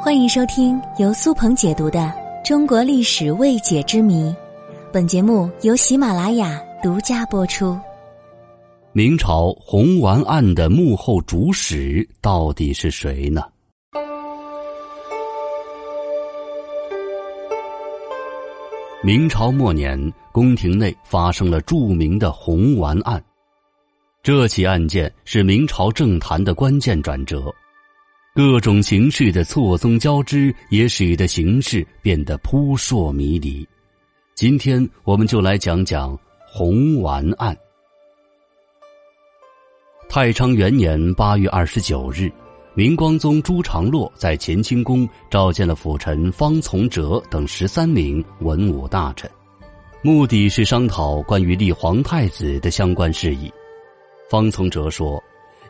欢迎收听由苏鹏解读的《中国历史未解之谜》，本节目由喜马拉雅独家播出。明朝红丸案的幕后主使到底是谁呢？明朝末年，宫廷内发生了著名的红丸案。这起案件是明朝政坛的关键转折。各种形式的错综交织，也使得形势变得扑朔迷离。今天，我们就来讲讲红丸案。太昌元年八月二十九日，明光宗朱常洛在乾清宫召见了辅臣方从哲等十三名文武大臣，目的是商讨关于立皇太子的相关事宜。方从哲说。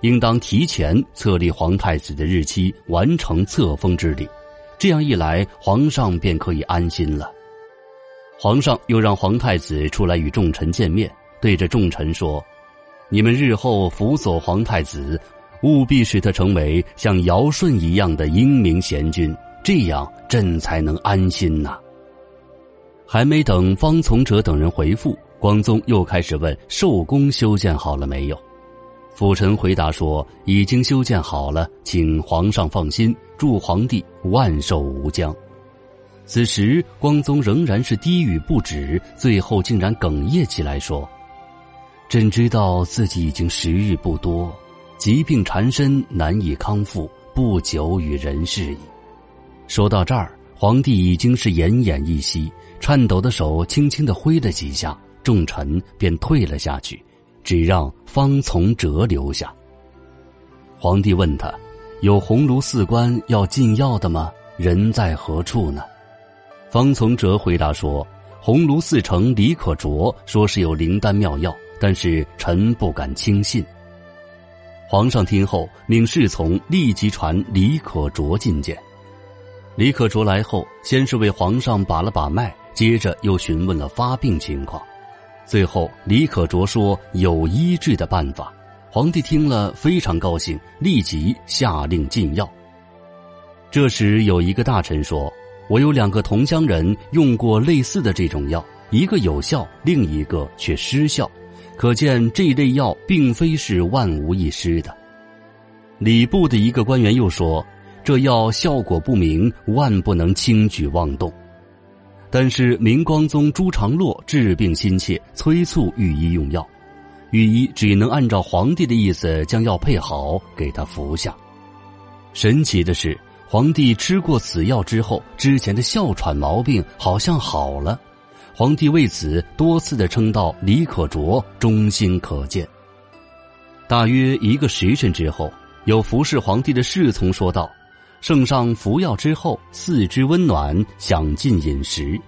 应当提前册立皇太子的日期，完成册封之礼，这样一来，皇上便可以安心了。皇上又让皇太子出来与众臣见面，对着众臣说：“你们日后辅佐皇太子，务必使他成为像尧舜一样的英明贤君，这样朕才能安心呐。”还没等方从哲等人回复，光宗又开始问：“寿宫修建好了没有？”辅臣回答说：“已经修建好了，请皇上放心，祝皇帝万寿无疆。”此时，光宗仍然是低语不止，最后竟然哽咽起来说：“朕知道自己已经时日不多，疾病缠身，难以康复，不久与人世矣。”说到这儿，皇帝已经是奄奄一息，颤抖的手轻轻的挥了几下，众臣便退了下去。只让方从哲留下。皇帝问他：“有鸿胪寺官要进药的吗？人在何处呢？”方从哲回答说：“鸿胪寺丞李可灼说是有灵丹妙药，但是臣不敢轻信。”皇上听后，命侍从立即传李可灼觐见。李可灼来后，先是为皇上把了把脉，接着又询问了发病情况。最后，李可灼说有医治的办法，皇帝听了非常高兴，立即下令禁药。这时，有一个大臣说：“我有两个同乡人用过类似的这种药，一个有效，另一个却失效，可见这类药并非是万无一失的。”礼部的一个官员又说：“这药效果不明，万不能轻举妄动。”但是明光宗朱常洛治病心切，催促御医用药，御医只能按照皇帝的意思将药配好给他服下。神奇的是，皇帝吃过此药之后，之前的哮喘毛病好像好了。皇帝为此多次的称道李可灼忠心可见。大约一个时辰之后，有服侍皇帝的侍从说道。圣上服药之后，四肢温暖，享尽饮食，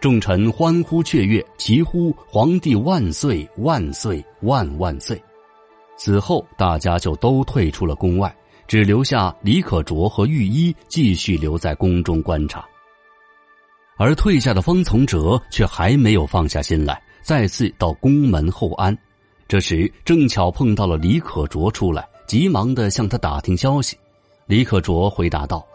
众臣欢呼雀跃，齐呼“皇帝万岁，万岁，万万岁”。此后，大家就都退出了宫外，只留下李可灼和御医继续留在宫中观察。而退下的方从哲却还没有放下心来，再次到宫门候安。这时，正巧碰到了李可灼出来，急忙的向他打听消息。李可灼回答道：“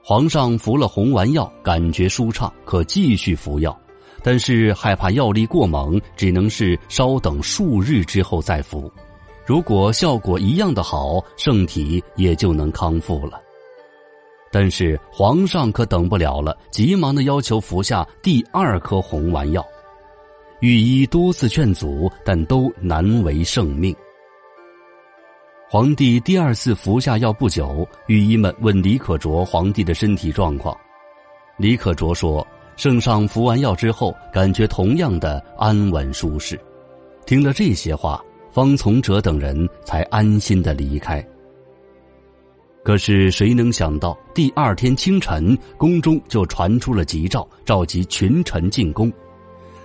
皇上服了红丸药，感觉舒畅，可继续服药。但是害怕药力过猛，只能是稍等数日之后再服。如果效果一样的好，圣体也就能康复了。但是皇上可等不了了，急忙的要求服下第二颗红丸药。御医多次劝阻，但都难为圣命。”皇帝第二次服下药不久，御医们问李可灼皇帝的身体状况。李可灼说：“圣上服完药之后，感觉同样的安稳舒适。”听了这些话，方从哲等人才安心的离开。可是谁能想到，第二天清晨，宫中就传出了急诏，召集群臣进宫。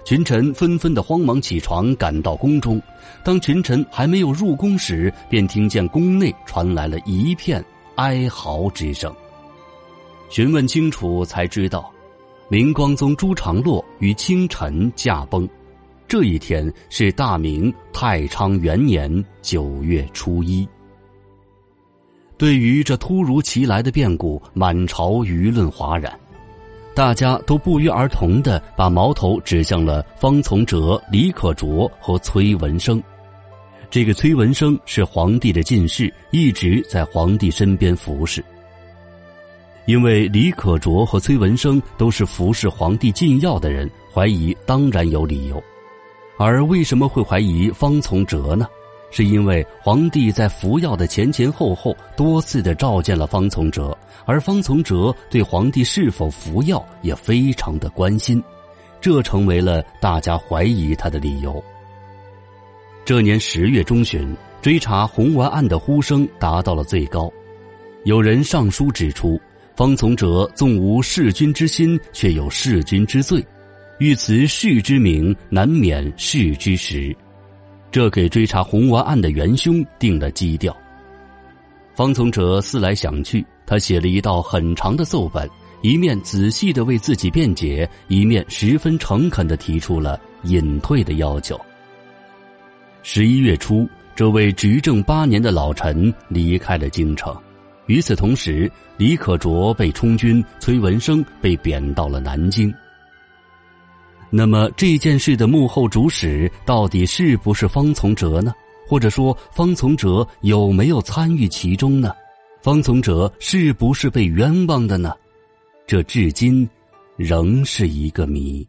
群臣纷纷的慌忙起床，赶到宫中。当群臣还没有入宫时，便听见宫内传来了一片哀嚎之声。询问清楚，才知道，明光宗朱常洛于清晨驾崩。这一天是大明太昌元年九月初一。对于这突如其来的变故，满朝舆论哗然，大家都不约而同的把矛头指向了方从哲、李可灼和崔文生。这个崔文生是皇帝的近侍，一直在皇帝身边服侍。因为李可灼和崔文生都是服侍皇帝禁药的人，怀疑当然有理由。而为什么会怀疑方从哲呢？是因为皇帝在服药的前前后后多次的召见了方从哲，而方从哲对皇帝是否服药也非常的关心，这成为了大家怀疑他的理由。这年十月中旬，追查红丸案的呼声达到了最高，有人上书指出，方从哲纵无弑君之心，却有弑君之罪，欲辞弑之名，难免弑之实。这给追查红丸案的元凶定了基调。方从哲思来想去，他写了一道很长的奏本，一面仔细的为自己辩解，一面十分诚恳的提出了隐退的要求。十一月初，这位执政八年的老臣离开了京城。与此同时，李可灼被充军，崔文生被贬到了南京。那么这件事的幕后主使到底是不是方从哲呢？或者说方从哲有没有参与其中呢？方从哲是不是被冤枉的呢？这至今仍是一个谜。